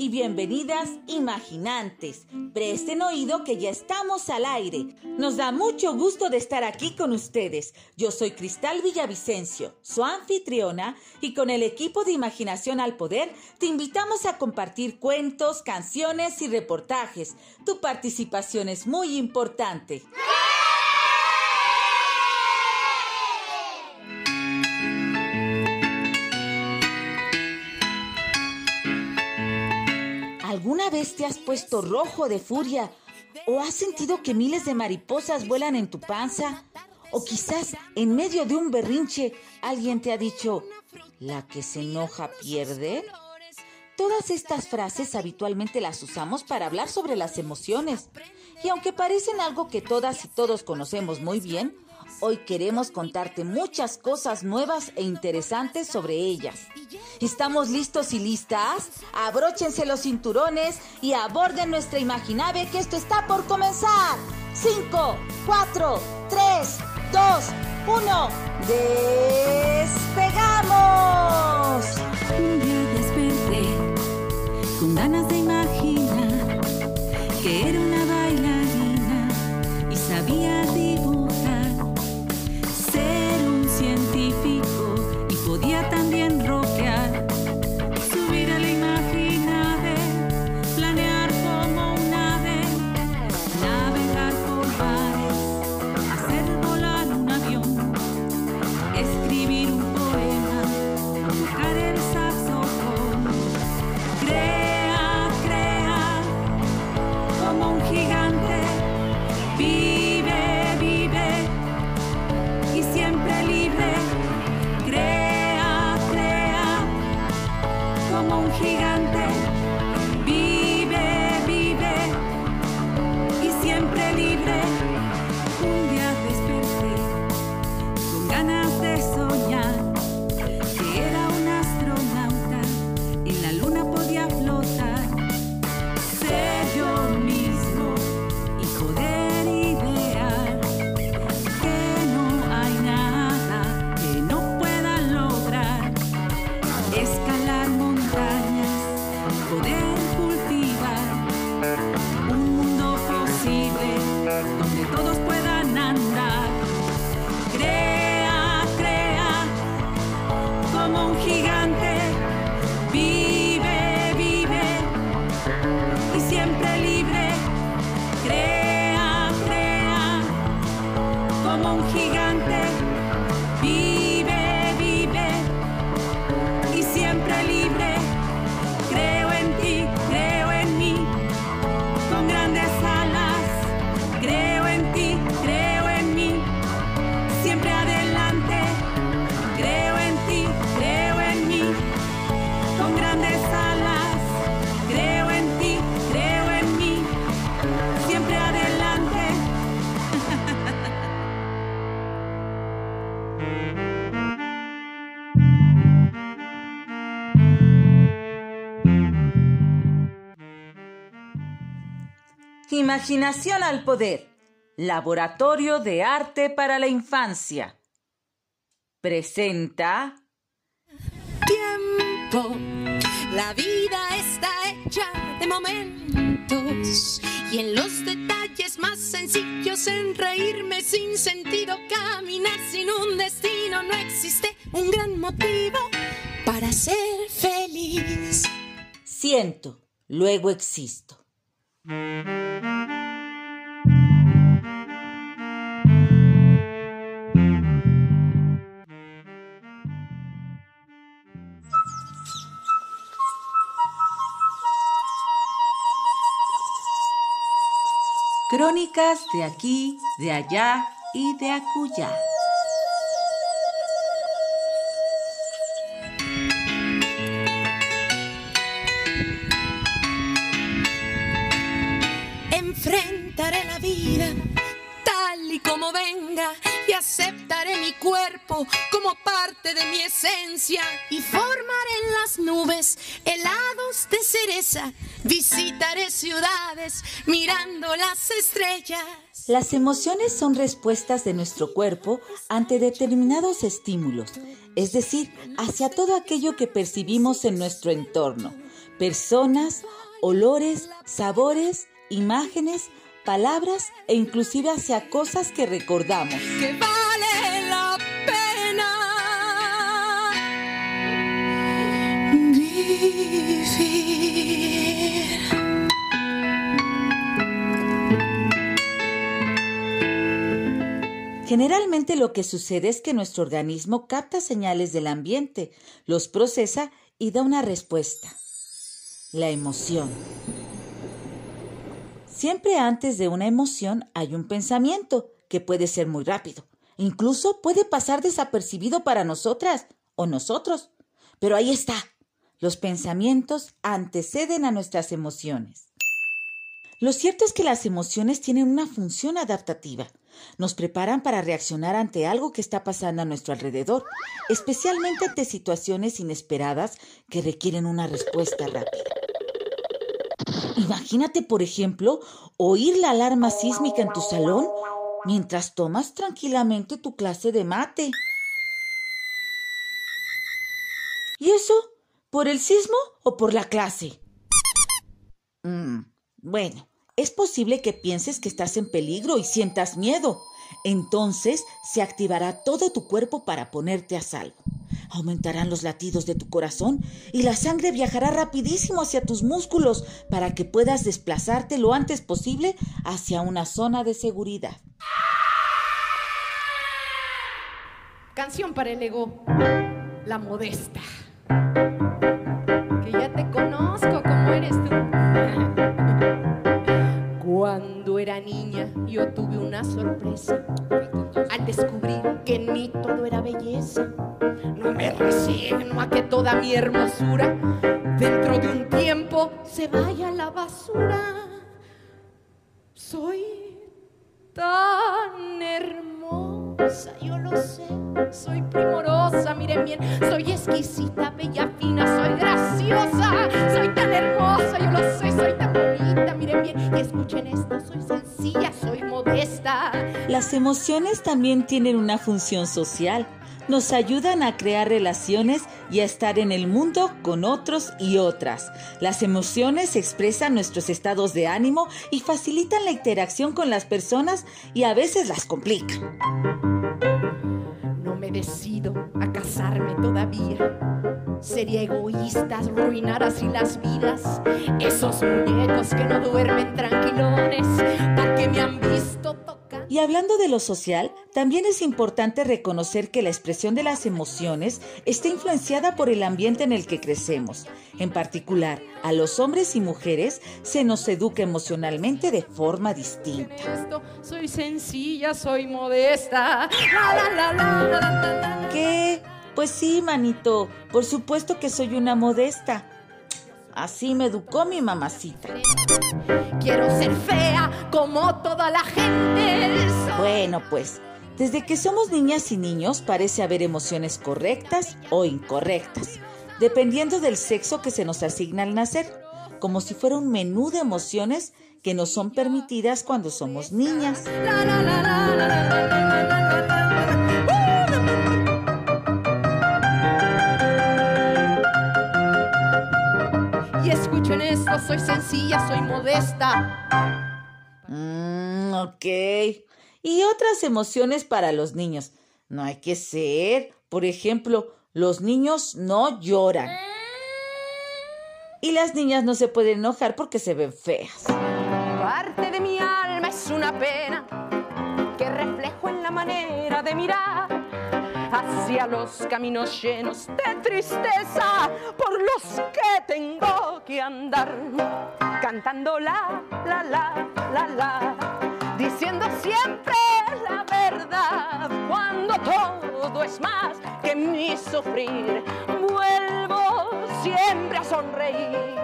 Y bienvenidas imaginantes. Presten oído que ya estamos al aire. Nos da mucho gusto de estar aquí con ustedes. Yo soy Cristal Villavicencio, su anfitriona, y con el equipo de Imaginación al Poder te invitamos a compartir cuentos, canciones y reportajes. Tu participación es muy importante. ¿Alguna vez te has puesto rojo de furia? ¿O has sentido que miles de mariposas vuelan en tu panza? ¿O quizás en medio de un berrinche alguien te ha dicho, la que se enoja pierde? Todas estas frases habitualmente las usamos para hablar sobre las emociones. Y aunque parecen algo que todas y todos conocemos muy bien, Hoy queremos contarte muchas cosas nuevas e interesantes sobre ellas. ¿Estamos listos y listas? Abróchense los cinturones y aborden nuestra imaginave que esto está por comenzar. 5, 4, 3, 2, 1. ¡Despegamos! Como un como un gigante. Imaginación al Poder. Laboratorio de Arte para la Infancia. Presenta tiempo. La vida está hecha de momentos y en los detalles más sencillos, en reírme sin sentido, caminar sin un destino, no existe un gran motivo para ser feliz. Siento, luego existo. Crónicas de aquí, de allá y de acullá. Cuerpo como parte de mi esencia y formaré en las nubes helados de cereza. Visitaré ciudades mirando las estrellas. Las emociones son respuestas de nuestro cuerpo ante determinados estímulos, es decir, hacia todo aquello que percibimos en nuestro entorno. personas, olores, sabores, imágenes, palabras e inclusive hacia cosas que recordamos. Generalmente lo que sucede es que nuestro organismo capta señales del ambiente, los procesa y da una respuesta. La emoción. Siempre antes de una emoción hay un pensamiento que puede ser muy rápido. Incluso puede pasar desapercibido para nosotras o nosotros. Pero ahí está. Los pensamientos anteceden a nuestras emociones. Lo cierto es que las emociones tienen una función adaptativa. Nos preparan para reaccionar ante algo que está pasando a nuestro alrededor, especialmente ante situaciones inesperadas que requieren una respuesta rápida. Imagínate, por ejemplo, oír la alarma sísmica en tu salón mientras tomas tranquilamente tu clase de mate. ¿Y eso? ¿Por el sismo o por la clase? Mm, bueno, es posible que pienses que estás en peligro y sientas miedo. Entonces se activará todo tu cuerpo para ponerte a salvo. Aumentarán los latidos de tu corazón y la sangre viajará rapidísimo hacia tus músculos para que puedas desplazarte lo antes posible hacia una zona de seguridad. Canción para el ego, la modesta. Niña yo tuve una sorpresa al descubrir que en mí todo era belleza. No me resigno a que toda mi hermosura dentro de un tiempo se vaya a la basura. Soy tan hermosa, yo lo sé, soy primorosa, miren bien, soy exquisita, bella, fina, soy graciosa, soy tan hermosa, yo lo sé, soy tan bonita, miren bien, y escuchen esto, soy sencilla, soy modesta. Las emociones también tienen una función social. Nos ayudan a crear relaciones y a estar en el mundo con otros y otras. Las emociones expresan nuestros estados de ánimo y facilitan la interacción con las personas y a veces las complican. No me decido a casarme todavía. Sería egoísta arruinar así las vidas. Esos muñecos que no duermen tranquilones porque me han visto tocar. Y hablando de lo social, también es importante reconocer que la expresión de las emociones está influenciada por el ambiente en el que crecemos. En particular, a los hombres y mujeres se nos educa emocionalmente de forma distinta. Esto, soy sencilla, soy modesta. La, la, la. ¿Qué? Pues sí, manito, por supuesto que soy una modesta. Así me educó mi mamacita. Quiero ser fea como toda la gente. Bueno, pues, desde que somos niñas y niños parece haber emociones correctas o incorrectas, dependiendo del sexo que se nos asigna al nacer, como si fuera un menú de emociones que nos son permitidas cuando somos niñas. La, la, la, escuchen esto, soy sencilla, soy modesta. Mm, ok. Y otras emociones para los niños. No hay que ser. Por ejemplo, los niños no lloran. Y las niñas no se pueden enojar porque se ven feas. Parte de mi alma es una pena que reflejo en la manera de mirar hacia los caminos llenos de tristeza por los que tengo que andar cantando la la la la la diciendo siempre la verdad cuando todo es más que mi sufrir vuelvo siempre a sonreír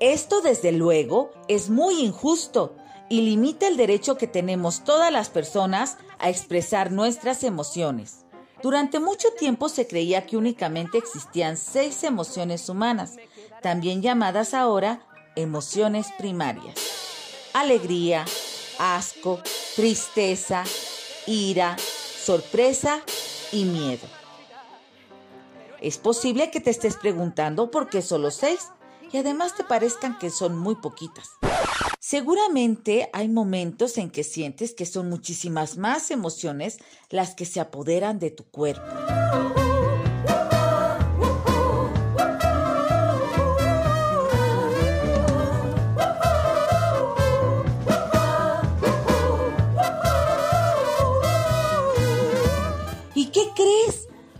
Esto, desde luego, es muy injusto y limita el derecho que tenemos todas las personas a expresar nuestras emociones. Durante mucho tiempo se creía que únicamente existían seis emociones humanas, también llamadas ahora emociones primarias. Alegría, asco, tristeza, ira, sorpresa y miedo. Es posible que te estés preguntando por qué solo seis y además te parezcan que son muy poquitas. Seguramente hay momentos en que sientes que son muchísimas más emociones las que se apoderan de tu cuerpo.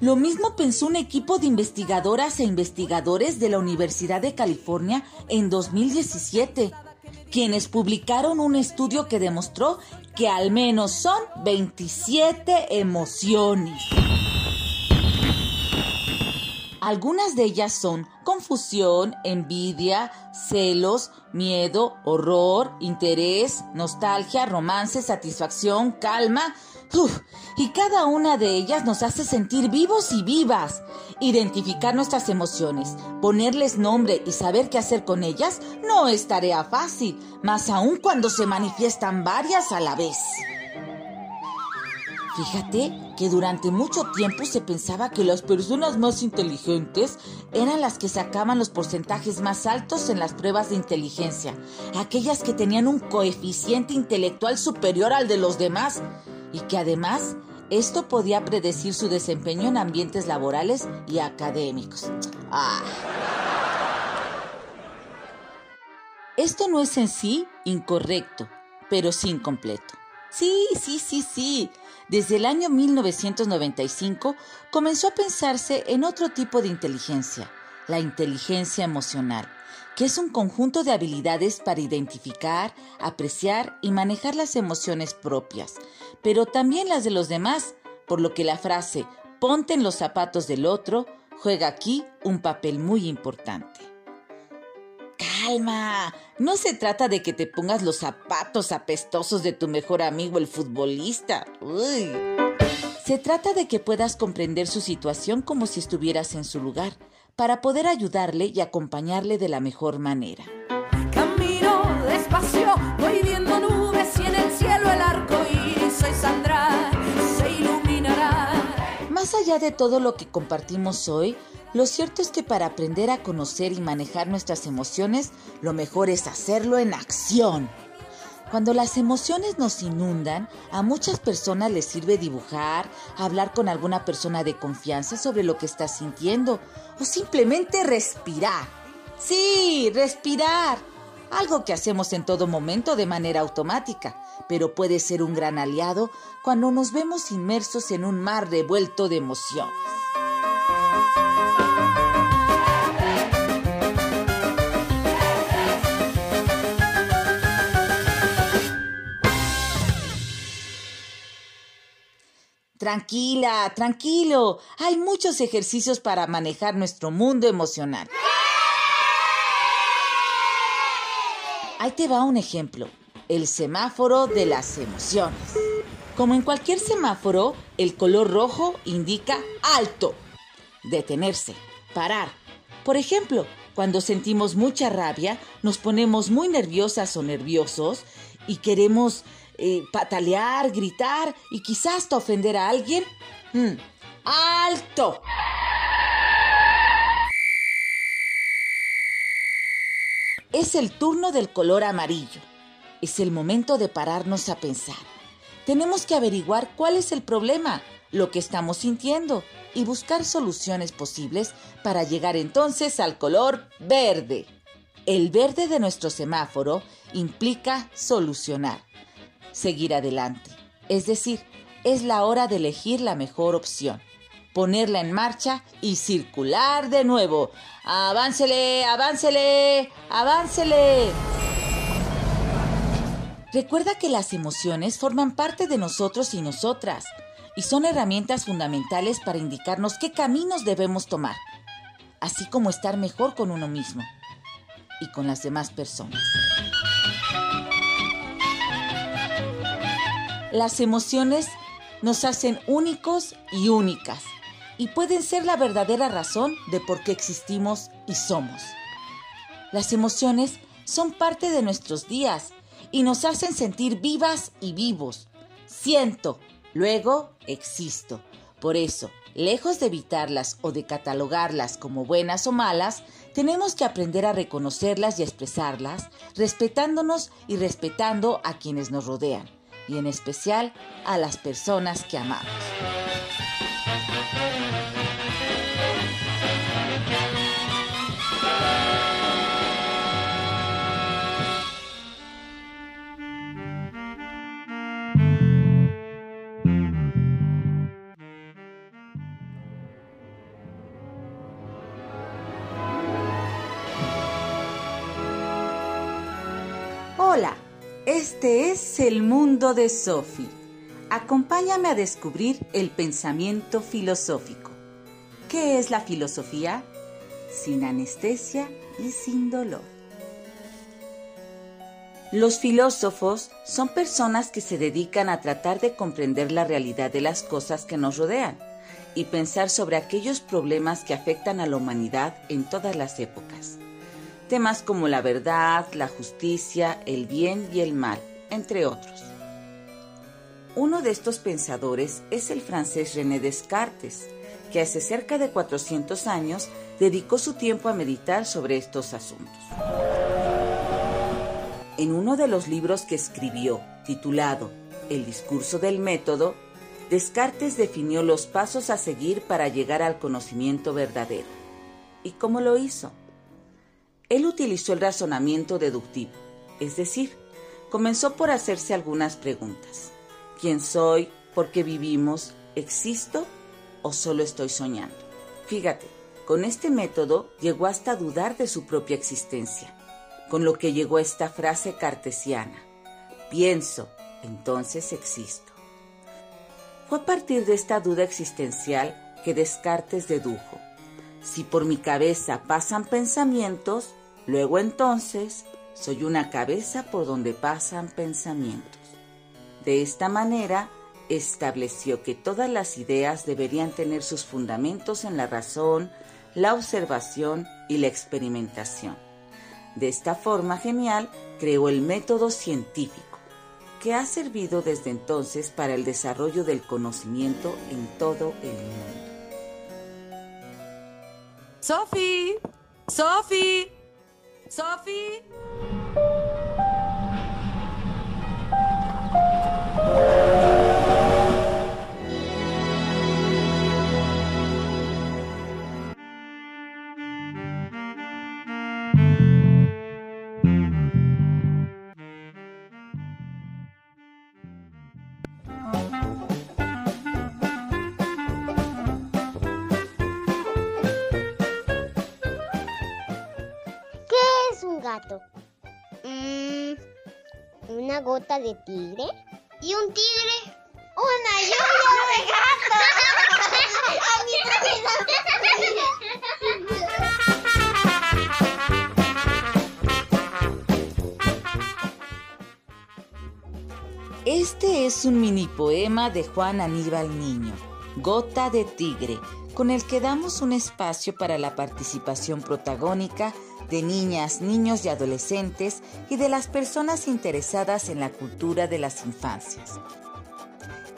Lo mismo pensó un equipo de investigadoras e investigadores de la Universidad de California en 2017, quienes publicaron un estudio que demostró que al menos son 27 emociones. Algunas de ellas son confusión, envidia, celos, miedo, horror, interés, nostalgia, romance, satisfacción, calma, Y cada una de ellas nos hace sentir vivos y vivas. Identificar nuestras emociones, ponerles nombre y saber qué hacer con ellas no es tarea fácil, más aún cuando se manifiestan varias a la vez. Fíjate que durante mucho tiempo se pensaba que las personas más inteligentes eran las que sacaban los porcentajes más altos en las pruebas de inteligencia, aquellas que tenían un coeficiente intelectual superior al de los demás y que además esto podía predecir su desempeño en ambientes laborales y académicos. Ah. Esto no es en sí incorrecto, pero sí incompleto. Sí, sí, sí, sí. Desde el año 1995 comenzó a pensarse en otro tipo de inteligencia, la inteligencia emocional que es un conjunto de habilidades para identificar, apreciar y manejar las emociones propias, pero también las de los demás, por lo que la frase ponte en los zapatos del otro juega aquí un papel muy importante. Calma, no se trata de que te pongas los zapatos apestosos de tu mejor amigo el futbolista. Se trata de que puedas comprender su situación como si estuvieras en su lugar para poder ayudarle y acompañarle de la mejor manera. Camino despacio, voy viendo nubes y en el cielo el arco iris se iluminará. Más allá de todo lo que compartimos hoy, lo cierto es que para aprender a conocer y manejar nuestras emociones, lo mejor es hacerlo en acción. Cuando las emociones nos inundan, a muchas personas les sirve dibujar, hablar con alguna persona de confianza sobre lo que está sintiendo o simplemente respirar. Sí, respirar. Algo que hacemos en todo momento de manera automática, pero puede ser un gran aliado cuando nos vemos inmersos en un mar revuelto de emociones. Tranquila, tranquilo. Hay muchos ejercicios para manejar nuestro mundo emocional. Ahí te va un ejemplo. El semáforo de las emociones. Como en cualquier semáforo, el color rojo indica alto, detenerse, parar. Por ejemplo, cuando sentimos mucha rabia, nos ponemos muy nerviosas o nerviosos y queremos eh, patalear, gritar y quizás hasta ofender a alguien. Mm, ¡Alto! Es el turno del color amarillo. Es el momento de pararnos a pensar. Tenemos que averiguar cuál es el problema, lo que estamos sintiendo y buscar soluciones posibles para llegar entonces al color verde. El verde de nuestro semáforo implica solucionar seguir adelante. Es decir, es la hora de elegir la mejor opción, ponerla en marcha y circular de nuevo. ¡Aváncele, aváncele, aváncele! Recuerda que las emociones forman parte de nosotros y nosotras y son herramientas fundamentales para indicarnos qué caminos debemos tomar, así como estar mejor con uno mismo y con las demás personas. Las emociones nos hacen únicos y únicas y pueden ser la verdadera razón de por qué existimos y somos. Las emociones son parte de nuestros días y nos hacen sentir vivas y vivos. Siento, luego existo. Por eso, lejos de evitarlas o de catalogarlas como buenas o malas, tenemos que aprender a reconocerlas y expresarlas, respetándonos y respetando a quienes nos rodean, y en especial a las personas que amamos. Este es el mundo de Sophie. Acompáñame a descubrir el pensamiento filosófico. ¿Qué es la filosofía? Sin anestesia y sin dolor. Los filósofos son personas que se dedican a tratar de comprender la realidad de las cosas que nos rodean y pensar sobre aquellos problemas que afectan a la humanidad en todas las épocas temas como la verdad, la justicia, el bien y el mal, entre otros. Uno de estos pensadores es el francés René Descartes, que hace cerca de 400 años dedicó su tiempo a meditar sobre estos asuntos. En uno de los libros que escribió, titulado El discurso del método, Descartes definió los pasos a seguir para llegar al conocimiento verdadero. ¿Y cómo lo hizo? Él utilizó el razonamiento deductivo, es decir, comenzó por hacerse algunas preguntas. ¿Quién soy? ¿Por qué vivimos? ¿Existo? ¿O solo estoy soñando? Fíjate, con este método llegó hasta dudar de su propia existencia, con lo que llegó esta frase cartesiana. Pienso, entonces existo. Fue a partir de esta duda existencial que Descartes dedujo. Si por mi cabeza pasan pensamientos, Luego entonces soy una cabeza por donde pasan pensamientos. De esta manera estableció que todas las ideas deberían tener sus fundamentos en la razón, la observación y la experimentación. De esta forma genial creó el método científico, que ha servido desde entonces para el desarrollo del conocimiento en todo el mundo. Sophie, Sophie. Sophie? Gota de tigre. ¿Y un tigre? Una lluvia de gato. Este es un mini poema de Juan Aníbal Niño, Gota de Tigre, con el que damos un espacio para la participación protagónica de niñas, niños y adolescentes y de las personas interesadas en la cultura de las infancias.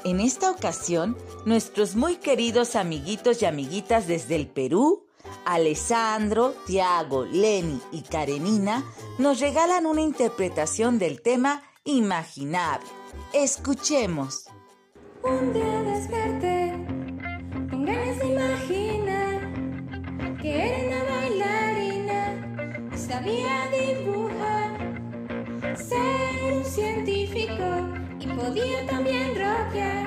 En esta ocasión, nuestros muy queridos amiguitos y amiguitas desde el Perú, Alessandro, Tiago, Lenny y Karenina, nos regalan una interpretación del tema imaginable. Escuchemos. Un día con imaginar que era una sabía dibujar, ser un científico y podía también rockear,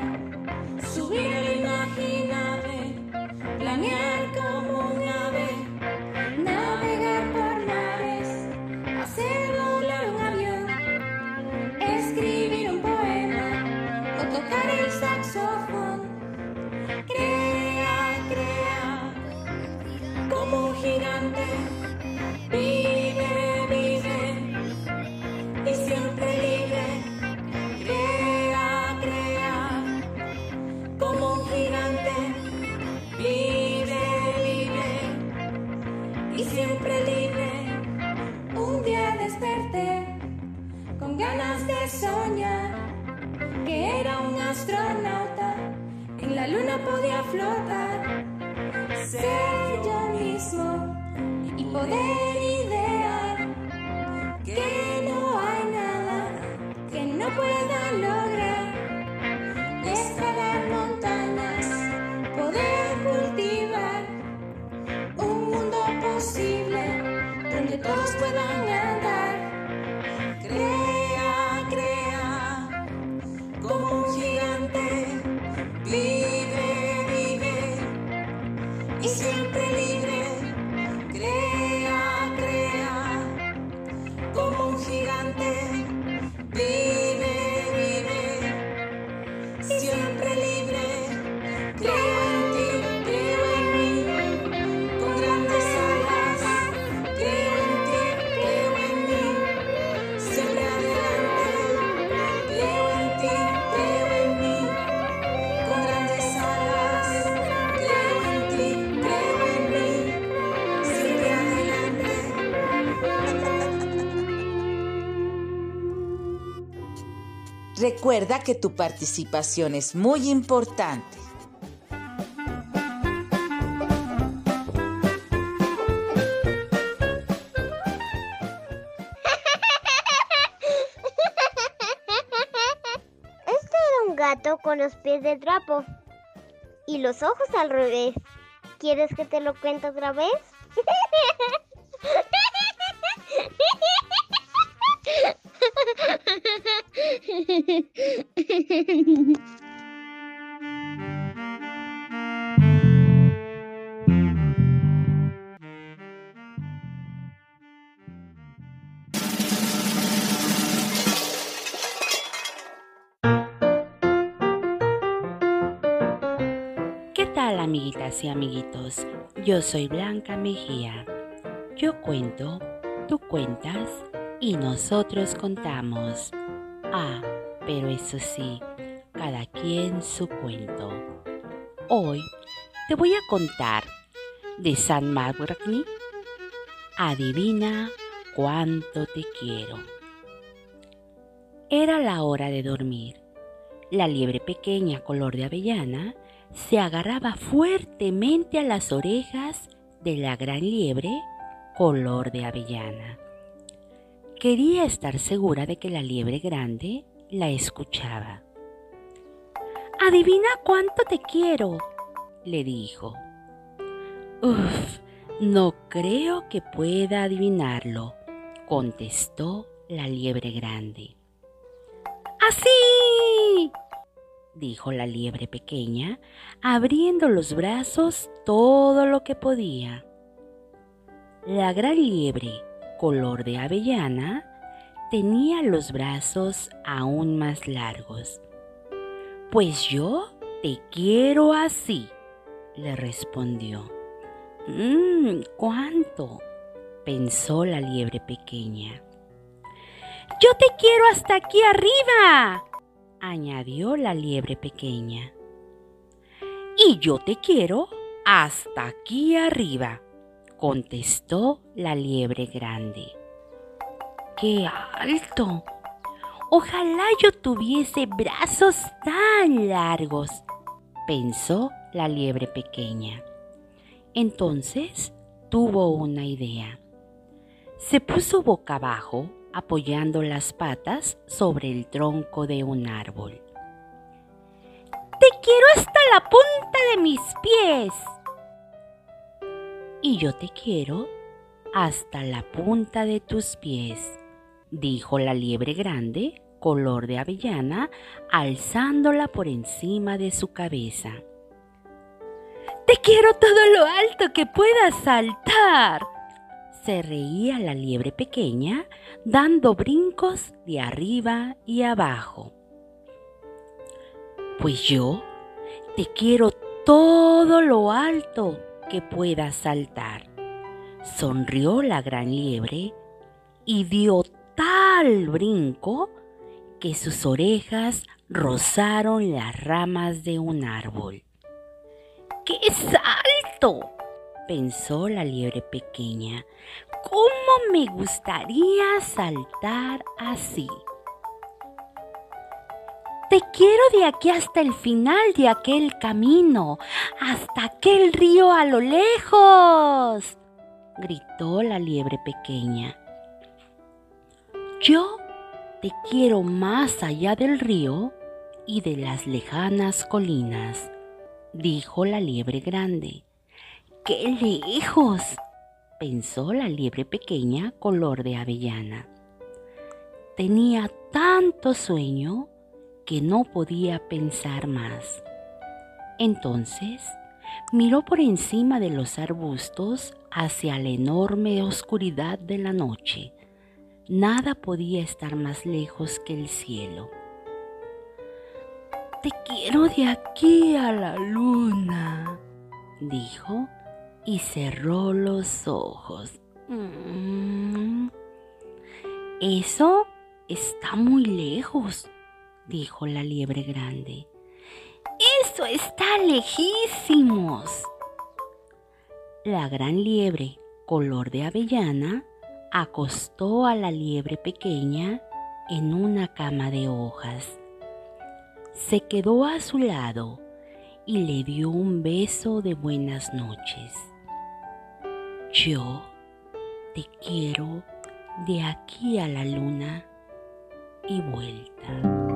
subir al imaginable, planear como un Recuerda que tu participación es muy importante. Este era un gato con los pies de trapo y los ojos al revés. ¿Quieres que te lo cuente otra vez? ¿Qué tal amiguitas y amiguitos? Yo soy Blanca Mejía. Yo cuento, tú cuentas y nosotros contamos. Ah, pero eso sí, cada quien su cuento. Hoy te voy a contar de San Margni. Adivina cuánto te quiero. Era la hora de dormir. La liebre pequeña color de avellana se agarraba fuertemente a las orejas de la gran liebre color de avellana. Quería estar segura de que la liebre grande la escuchaba. Adivina cuánto te quiero, le dijo. Uf, no creo que pueda adivinarlo, contestó la liebre grande. ¡Así! dijo la liebre pequeña, abriendo los brazos todo lo que podía. La gran liebre, color de avellana, tenía los brazos aún más largos. Pues yo te quiero así, le respondió. Mmm, ¿cuánto? pensó la liebre pequeña. Yo te quiero hasta aquí arriba, añadió la liebre pequeña. Y yo te quiero hasta aquí arriba, contestó la liebre grande. ¡Qué alto! Ojalá yo tuviese brazos tan largos, pensó la liebre pequeña. Entonces tuvo una idea. Se puso boca abajo apoyando las patas sobre el tronco de un árbol. Te quiero hasta la punta de mis pies. Y yo te quiero hasta la punta de tus pies, dijo la liebre grande, color de avellana, alzándola por encima de su cabeza. Te quiero todo lo alto que puedas saltar. Se reía la liebre pequeña, dando brincos de arriba y abajo. Pues yo te quiero todo lo alto que puedas saltar. Sonrió la gran liebre y dio tal brinco que sus orejas rozaron las ramas de un árbol. ¡Qué salto! pensó la liebre pequeña. ¿Cómo me gustaría saltar así? Te quiero de aquí hasta el final de aquel camino, hasta aquel río a lo lejos, gritó la liebre pequeña. Yo te quiero más allá del río y de las lejanas colinas, dijo la liebre grande. ¡Qué lejos! pensó la liebre pequeña color de avellana. Tenía tanto sueño que no podía pensar más. Entonces miró por encima de los arbustos hacia la enorme oscuridad de la noche. Nada podía estar más lejos que el cielo. Te quiero de aquí a la luna, dijo y cerró los ojos. Mm. Eso está muy lejos, dijo la liebre grande. Eso está lejísimos. La gran liebre, color de avellana, acostó a la liebre pequeña en una cama de hojas. Se quedó a su lado y le dio un beso de buenas noches. Yo te quiero de aquí a la luna y vuelta.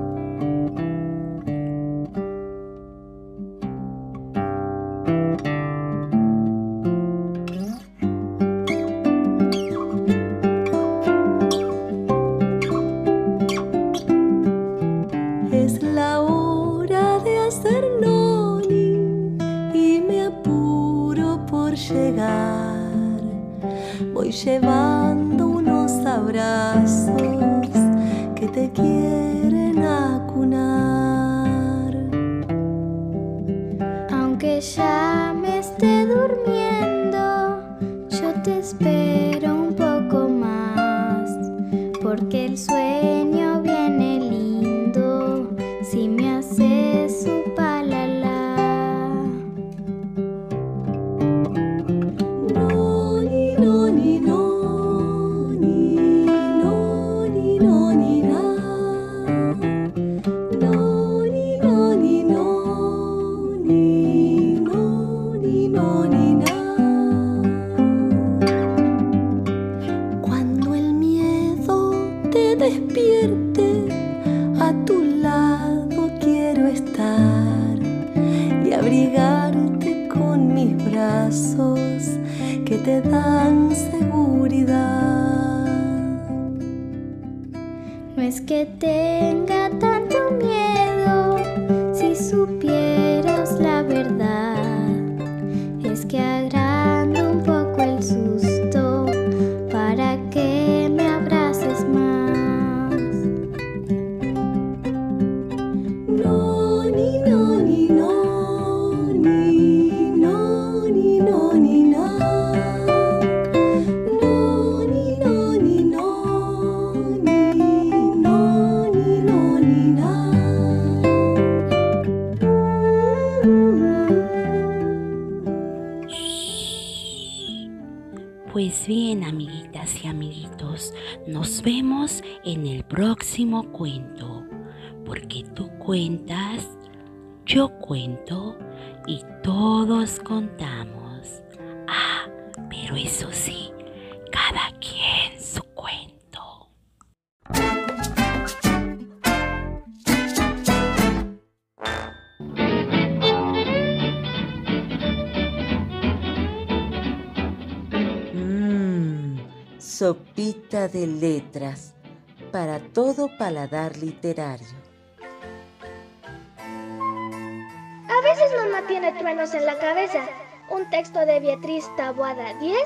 Te yo cuento y todos contamos. Ah, pero eso sí, cada quien su cuento. Mmm, sopita de letras para todo paladar literario. Mamá tiene truenos en la cabeza. Un texto de Beatriz Taboada 10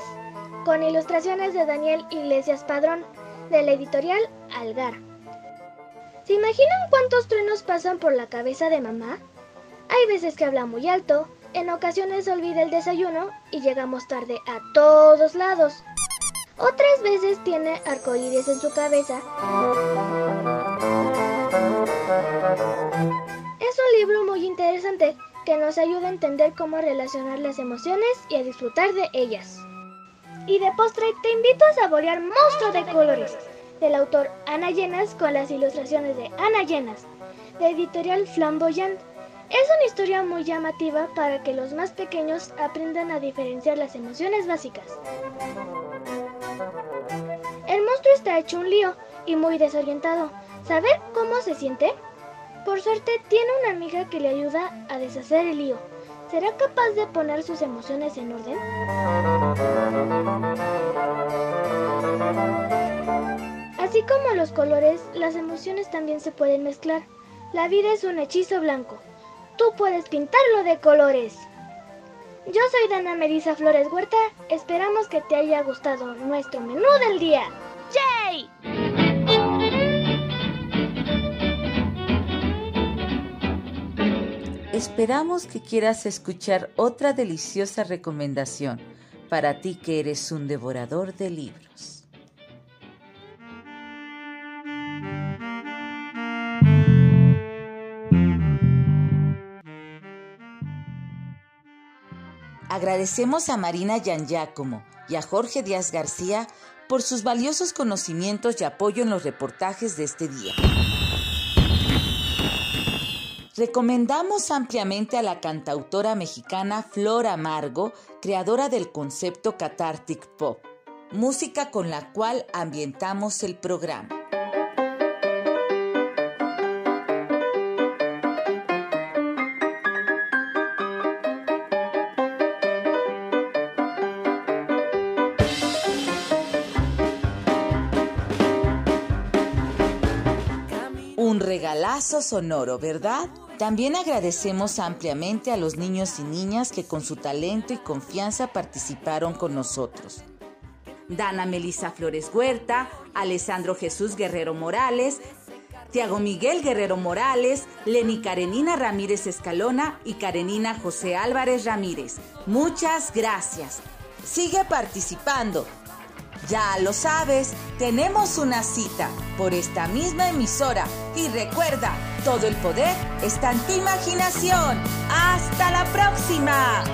con ilustraciones de Daniel Iglesias Padrón de la editorial Algar. ¿Se imaginan cuántos truenos pasan por la cabeza de mamá? Hay veces que habla muy alto, en ocasiones olvida el desayuno y llegamos tarde a todos lados. Otras veces tiene arcoíris en su cabeza. Es un libro muy interesante que nos ayuda a entender cómo relacionar las emociones y a disfrutar de ellas. Y de postre te invito a saborear Monstruo de Colores, del autor Ana Llenas con las ilustraciones de Ana Llenas. de editorial Flamboyant. Es una historia muy llamativa para que los más pequeños aprendan a diferenciar las emociones básicas. El monstruo está hecho un lío y muy desorientado. ¿Saber cómo se siente? Por suerte tiene una amiga que le ayuda a deshacer el lío. ¿Será capaz de poner sus emociones en orden? Así como los colores, las emociones también se pueden mezclar. La vida es un hechizo blanco. Tú puedes pintarlo de colores. Yo soy Dana Melissa Flores Huerta. Esperamos que te haya gustado nuestro menú del día. ¡Yay! Esperamos que quieras escuchar otra deliciosa recomendación para ti que eres un devorador de libros. Agradecemos a Marina Yan Giacomo y a Jorge Díaz García por sus valiosos conocimientos y apoyo en los reportajes de este día. Recomendamos ampliamente a la cantautora mexicana Flor Amargo, creadora del concepto Cathartic Pop, música con la cual ambientamos el programa. Un regalazo sonoro, ¿verdad? También agradecemos ampliamente a los niños y niñas que con su talento y confianza participaron con nosotros. Dana Melisa Flores Huerta, Alessandro Jesús Guerrero Morales, Tiago Miguel Guerrero Morales, Leni Karenina Ramírez Escalona y Karenina José Álvarez Ramírez. Muchas gracias. Sigue participando. Ya lo sabes, tenemos una cita por esta misma emisora y recuerda, todo el poder está en tu imaginación. ¡Hasta la próxima!